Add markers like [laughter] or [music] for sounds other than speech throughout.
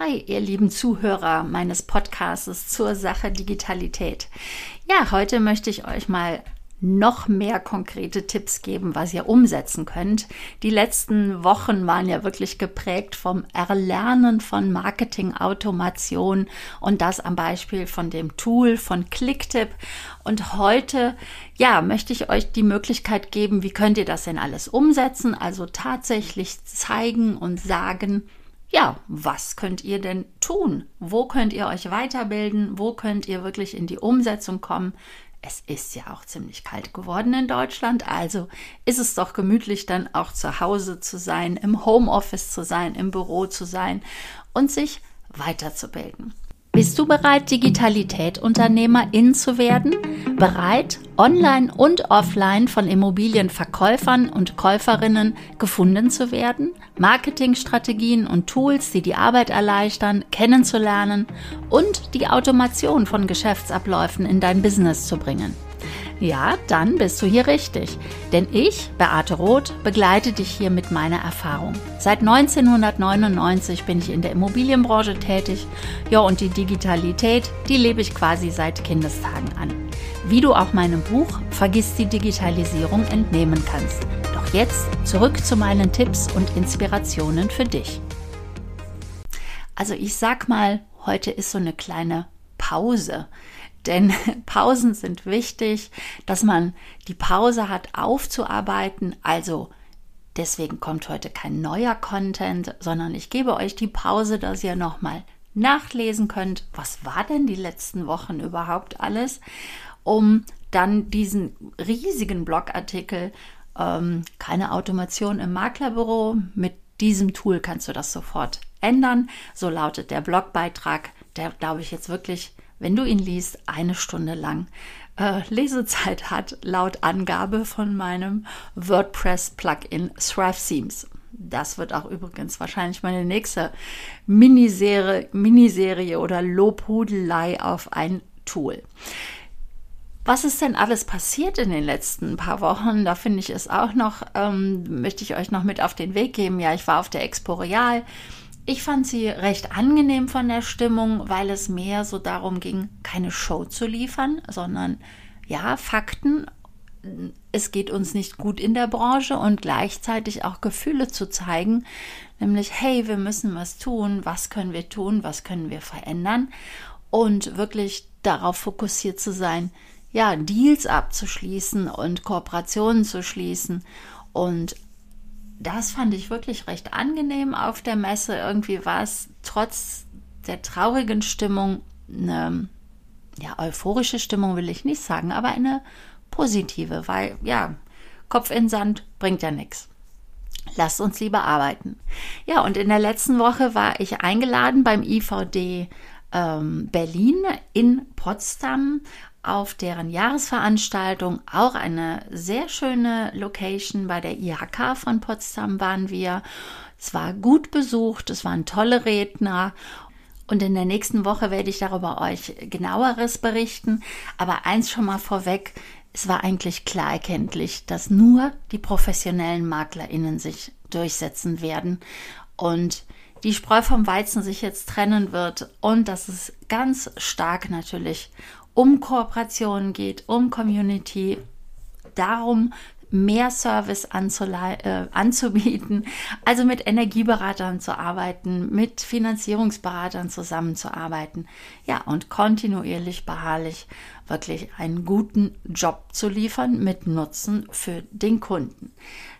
Hi, ihr lieben Zuhörer meines Podcasts zur Sache Digitalität. Ja, heute möchte ich euch mal noch mehr konkrete Tipps geben, was ihr umsetzen könnt. Die letzten Wochen waren ja wirklich geprägt vom Erlernen von Marketing-Automation und das am Beispiel von dem Tool von Clicktip. Und heute, ja, möchte ich euch die Möglichkeit geben, wie könnt ihr das denn alles umsetzen? Also tatsächlich zeigen und sagen, ja, was könnt ihr denn tun? Wo könnt ihr euch weiterbilden? Wo könnt ihr wirklich in die Umsetzung kommen? Es ist ja auch ziemlich kalt geworden in Deutschland, also ist es doch gemütlich, dann auch zu Hause zu sein, im Homeoffice zu sein, im Büro zu sein und sich weiterzubilden. Bist du bereit, Digitalität-Unternehmerin zu werden? Bereit, online und offline von Immobilienverkäufern und Käuferinnen gefunden zu werden? Marketingstrategien und Tools, die die Arbeit erleichtern, kennenzulernen und die Automation von Geschäftsabläufen in dein Business zu bringen? Ja, dann bist du hier richtig. Denn ich, Beate Roth, begleite dich hier mit meiner Erfahrung. Seit 1999 bin ich in der Immobilienbranche tätig. Ja, und die Digitalität, die lebe ich quasi seit Kindestagen an. Wie du auch meinem Buch Vergiss die Digitalisierung entnehmen kannst. Doch jetzt zurück zu meinen Tipps und Inspirationen für dich. Also ich sag mal, heute ist so eine kleine Pause. Denn [laughs] Pausen sind wichtig, dass man die Pause hat aufzuarbeiten. Also deswegen kommt heute kein neuer Content, sondern ich gebe euch die Pause, dass ihr nochmal nachlesen könnt, was war denn die letzten Wochen überhaupt alles, um dann diesen riesigen Blogartikel, ähm, keine Automation im Maklerbüro, mit diesem Tool kannst du das sofort ändern. So lautet der Blogbeitrag, der glaube ich jetzt wirklich wenn du ihn liest, eine Stunde lang äh, Lesezeit hat, laut Angabe von meinem WordPress-Plugin Thrive Themes. Das wird auch übrigens wahrscheinlich meine nächste Miniserie, Miniserie oder Lobhudelei auf ein Tool. Was ist denn alles passiert in den letzten paar Wochen? Da finde ich es auch noch, ähm, möchte ich euch noch mit auf den Weg geben. Ja, ich war auf der Expo Real ich fand sie recht angenehm von der Stimmung, weil es mehr so darum ging, keine Show zu liefern, sondern ja, Fakten. Es geht uns nicht gut in der Branche und gleichzeitig auch Gefühle zu zeigen, nämlich, hey, wir müssen was tun, was können wir tun, was können wir verändern? Und wirklich darauf fokussiert zu sein, ja, Deals abzuschließen und Kooperationen zu schließen und das fand ich wirklich recht angenehm auf der Messe. Irgendwie war es trotz der traurigen Stimmung eine ja, euphorische Stimmung will ich nicht sagen, aber eine positive, weil ja, Kopf in Sand bringt ja nichts. Lasst uns lieber arbeiten. Ja, und in der letzten Woche war ich eingeladen beim IVD ähm, Berlin in Potsdam auf deren Jahresveranstaltung, auch eine sehr schöne Location bei der IHK von Potsdam waren wir. Es war gut besucht, es waren tolle Redner und in der nächsten Woche werde ich darüber euch genaueres berichten. Aber eins schon mal vorweg, es war eigentlich klar erkenntlich, dass nur die professionellen MaklerInnen sich durchsetzen werden und die Spreu vom Weizen sich jetzt trennen wird und dass es ganz stark natürlich um Kooperation geht, um Community, darum, mehr Service äh, anzubieten, also mit Energieberatern zu arbeiten, mit Finanzierungsberatern zusammenzuarbeiten, ja, und kontinuierlich beharrlich wirklich einen guten Job zu liefern mit Nutzen für den Kunden.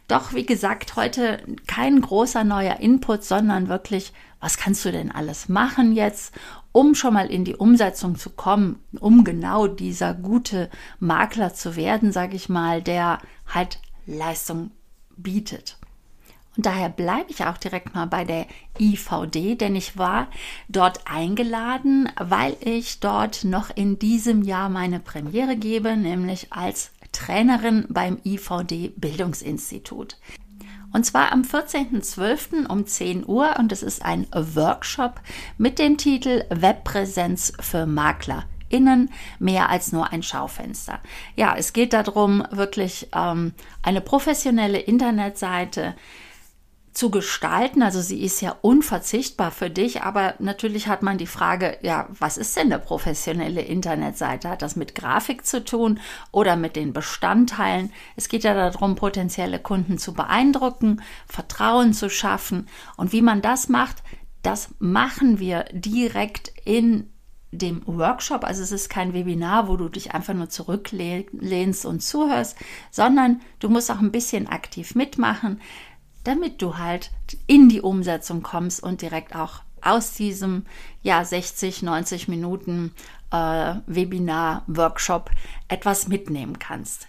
Doch wie gesagt, heute kein großer neuer Input, sondern wirklich, was kannst du denn alles machen jetzt, um schon mal in die Umsetzung zu kommen, um genau dieser gute Makler zu werden, sage ich mal, der halt Leistung bietet. Und daher bleibe ich auch direkt mal bei der IVD, denn ich war dort eingeladen, weil ich dort noch in diesem Jahr meine Premiere gebe, nämlich als Trainerin beim IVD Bildungsinstitut. Und zwar am 14.12. um 10 Uhr und es ist ein Workshop mit dem Titel Webpräsenz für Makler. Innen mehr als nur ein Schaufenster. Ja, es geht darum, wirklich ähm, eine professionelle Internetseite zu gestalten. Also sie ist ja unverzichtbar für dich, aber natürlich hat man die Frage, ja, was ist denn eine professionelle Internetseite? Hat das mit Grafik zu tun oder mit den Bestandteilen? Es geht ja darum, potenzielle Kunden zu beeindrucken, Vertrauen zu schaffen. Und wie man das macht, das machen wir direkt in dem Workshop. Also es ist kein Webinar, wo du dich einfach nur zurücklehnst und zuhörst, sondern du musst auch ein bisschen aktiv mitmachen damit du halt in die Umsetzung kommst und direkt auch aus diesem ja 60, 90 Minuten äh, Webinar, Workshop etwas mitnehmen kannst.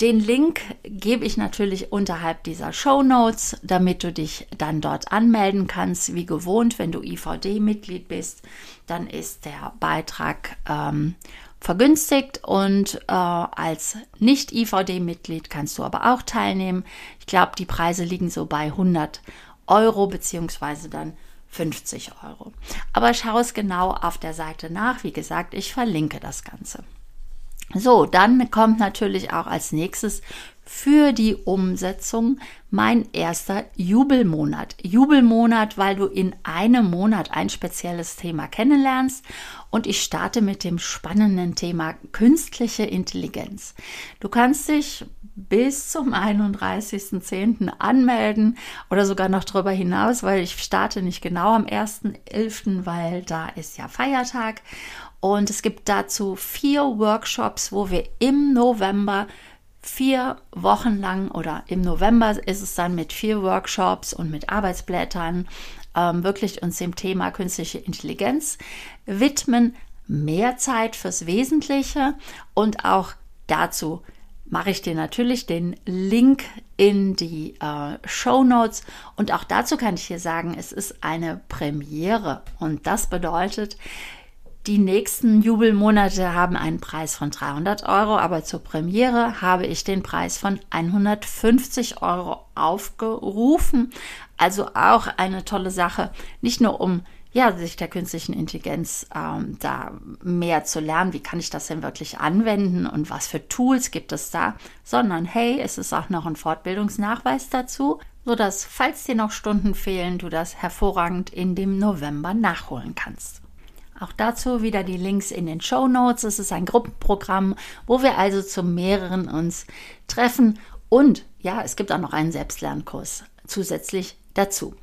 Den Link gebe ich natürlich unterhalb dieser Show Notes, damit du dich dann dort anmelden kannst. Wie gewohnt, wenn du IVD-Mitglied bist, dann ist der Beitrag ähm, vergünstigt und äh, als Nicht-IVD-Mitglied kannst du aber auch teilnehmen. Ich glaube, die Preise liegen so bei 100 Euro beziehungsweise dann 50 Euro. Aber schau es genau auf der Seite nach. Wie gesagt, ich verlinke das Ganze. So, dann kommt natürlich auch als nächstes für die Umsetzung mein erster Jubelmonat. Jubelmonat, weil du in einem Monat ein spezielles Thema kennenlernst und ich starte mit dem spannenden Thema künstliche Intelligenz. Du kannst dich bis zum 31.10. anmelden oder sogar noch darüber hinaus, weil ich starte nicht genau am 1.11., weil da ist ja Feiertag. Und es gibt dazu vier Workshops, wo wir im November vier Wochen lang oder im November ist es dann mit vier Workshops und mit Arbeitsblättern ähm, wirklich uns dem Thema künstliche Intelligenz widmen, mehr Zeit fürs Wesentliche und auch dazu mache ich dir natürlich den Link in die äh, Show Notes und auch dazu kann ich dir sagen, es ist eine Premiere und das bedeutet, die nächsten Jubelmonate haben einen Preis von 300 Euro, aber zur Premiere habe ich den Preis von 150 Euro aufgerufen. Also auch eine tolle Sache, nicht nur um ja, sich der künstlichen Intelligenz ähm, da mehr zu lernen, wie kann ich das denn wirklich anwenden und was für Tools gibt es da, sondern hey, es ist auch noch ein Fortbildungsnachweis dazu, sodass, falls dir noch Stunden fehlen, du das hervorragend in dem November nachholen kannst. Auch dazu wieder die Links in den Show Notes. Es ist ein Gruppenprogramm, wo wir also zu mehreren uns treffen. Und ja, es gibt auch noch einen Selbstlernkurs zusätzlich dazu.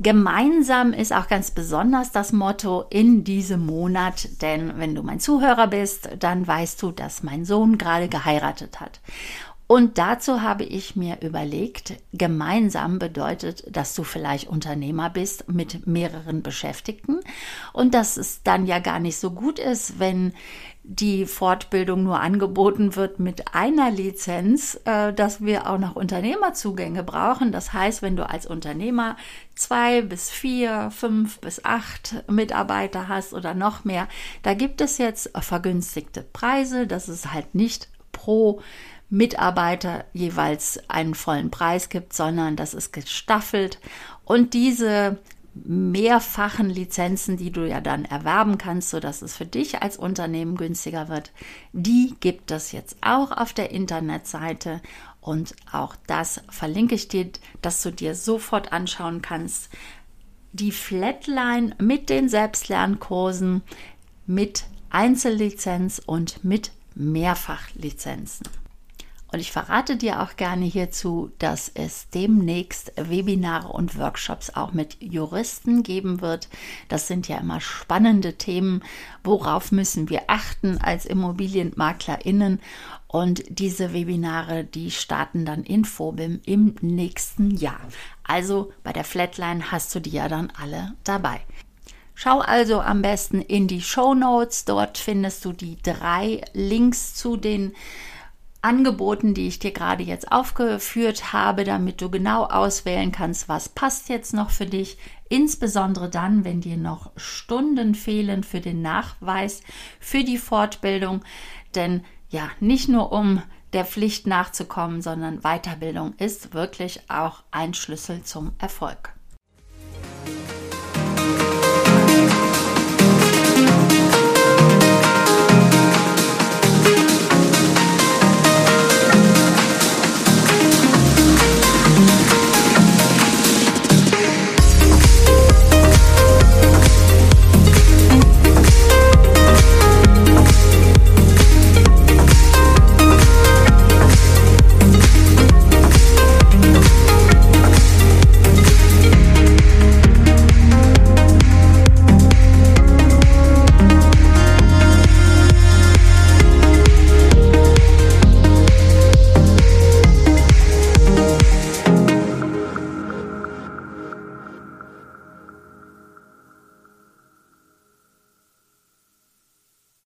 Gemeinsam ist auch ganz besonders das Motto in diesem Monat, denn wenn du mein Zuhörer bist, dann weißt du, dass mein Sohn gerade geheiratet hat. Und dazu habe ich mir überlegt, gemeinsam bedeutet, dass du vielleicht Unternehmer bist mit mehreren Beschäftigten und dass es dann ja gar nicht so gut ist, wenn die Fortbildung nur angeboten wird mit einer Lizenz, äh, dass wir auch noch Unternehmerzugänge brauchen. Das heißt, wenn du als Unternehmer zwei bis vier, fünf bis acht Mitarbeiter hast oder noch mehr, da gibt es jetzt vergünstigte Preise. Das ist halt nicht pro Mitarbeiter jeweils einen vollen Preis gibt, sondern das ist gestaffelt. Und diese mehrfachen Lizenzen, die du ja dann erwerben kannst, sodass es für dich als Unternehmen günstiger wird, die gibt es jetzt auch auf der Internetseite. Und auch das verlinke ich dir, dass du dir sofort anschauen kannst. Die Flatline mit den Selbstlernkursen, mit Einzellizenz und mit Mehrfachlizenzen. Und ich verrate dir auch gerne hierzu, dass es demnächst Webinare und Workshops auch mit Juristen geben wird. Das sind ja immer spannende Themen. Worauf müssen wir achten als ImmobilienmaklerInnen? Und diese Webinare, die starten dann in Phobim im nächsten Jahr. Also bei der Flatline hast du die ja dann alle dabei. Schau also am besten in die Show Notes. Dort findest du die drei Links zu den Angeboten, die ich dir gerade jetzt aufgeführt habe, damit du genau auswählen kannst, was passt jetzt noch für dich, insbesondere dann, wenn dir noch Stunden fehlen für den Nachweis, für die Fortbildung, denn ja, nicht nur um der Pflicht nachzukommen, sondern Weiterbildung ist wirklich auch ein Schlüssel zum Erfolg. Musik